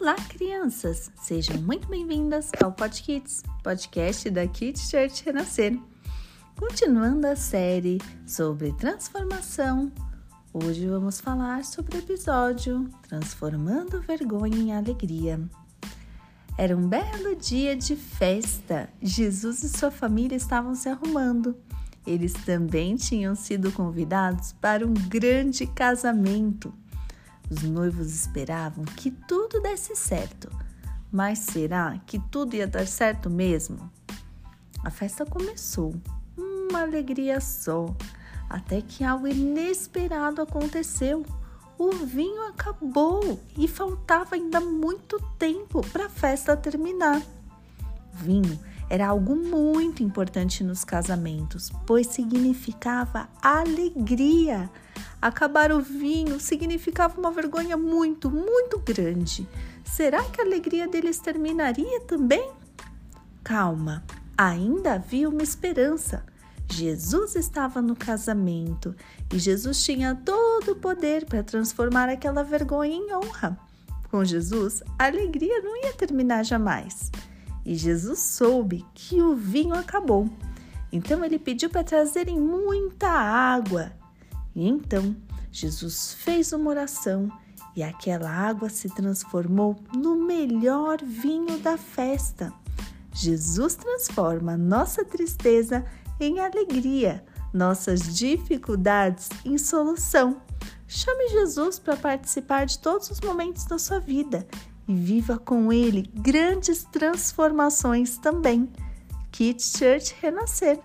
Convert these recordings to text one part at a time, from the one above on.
Olá, crianças! Sejam muito bem-vindas ao Pod Kids, podcast da Kids Church Renascer. Continuando a série sobre transformação, hoje vamos falar sobre o episódio Transformando Vergonha em Alegria. Era um belo dia de festa. Jesus e sua família estavam se arrumando. Eles também tinham sido convidados para um grande casamento. Os noivos esperavam que tudo desse certo, mas será que tudo ia dar certo mesmo? A festa começou, uma alegria só, até que algo inesperado aconteceu. O vinho acabou e faltava ainda muito tempo para a festa terminar. Vinho era algo muito importante nos casamentos, pois significava alegria. Acabar o vinho significava uma vergonha muito, muito grande. Será que a alegria deles terminaria também? Calma, ainda havia uma esperança. Jesus estava no casamento e Jesus tinha todo o poder para transformar aquela vergonha em honra. Com Jesus, a alegria não ia terminar jamais. E Jesus soube que o vinho acabou. Então ele pediu para trazerem muita água e então Jesus fez uma oração e aquela água se transformou no melhor vinho da festa. Jesus transforma nossa tristeza em alegria, nossas dificuldades em solução. Chame Jesus para participar de todos os momentos da sua vida e viva com ele grandes transformações também. Kids Church Renascer,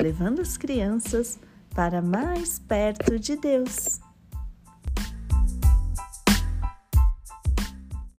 levando as crianças para mais perto de Deus.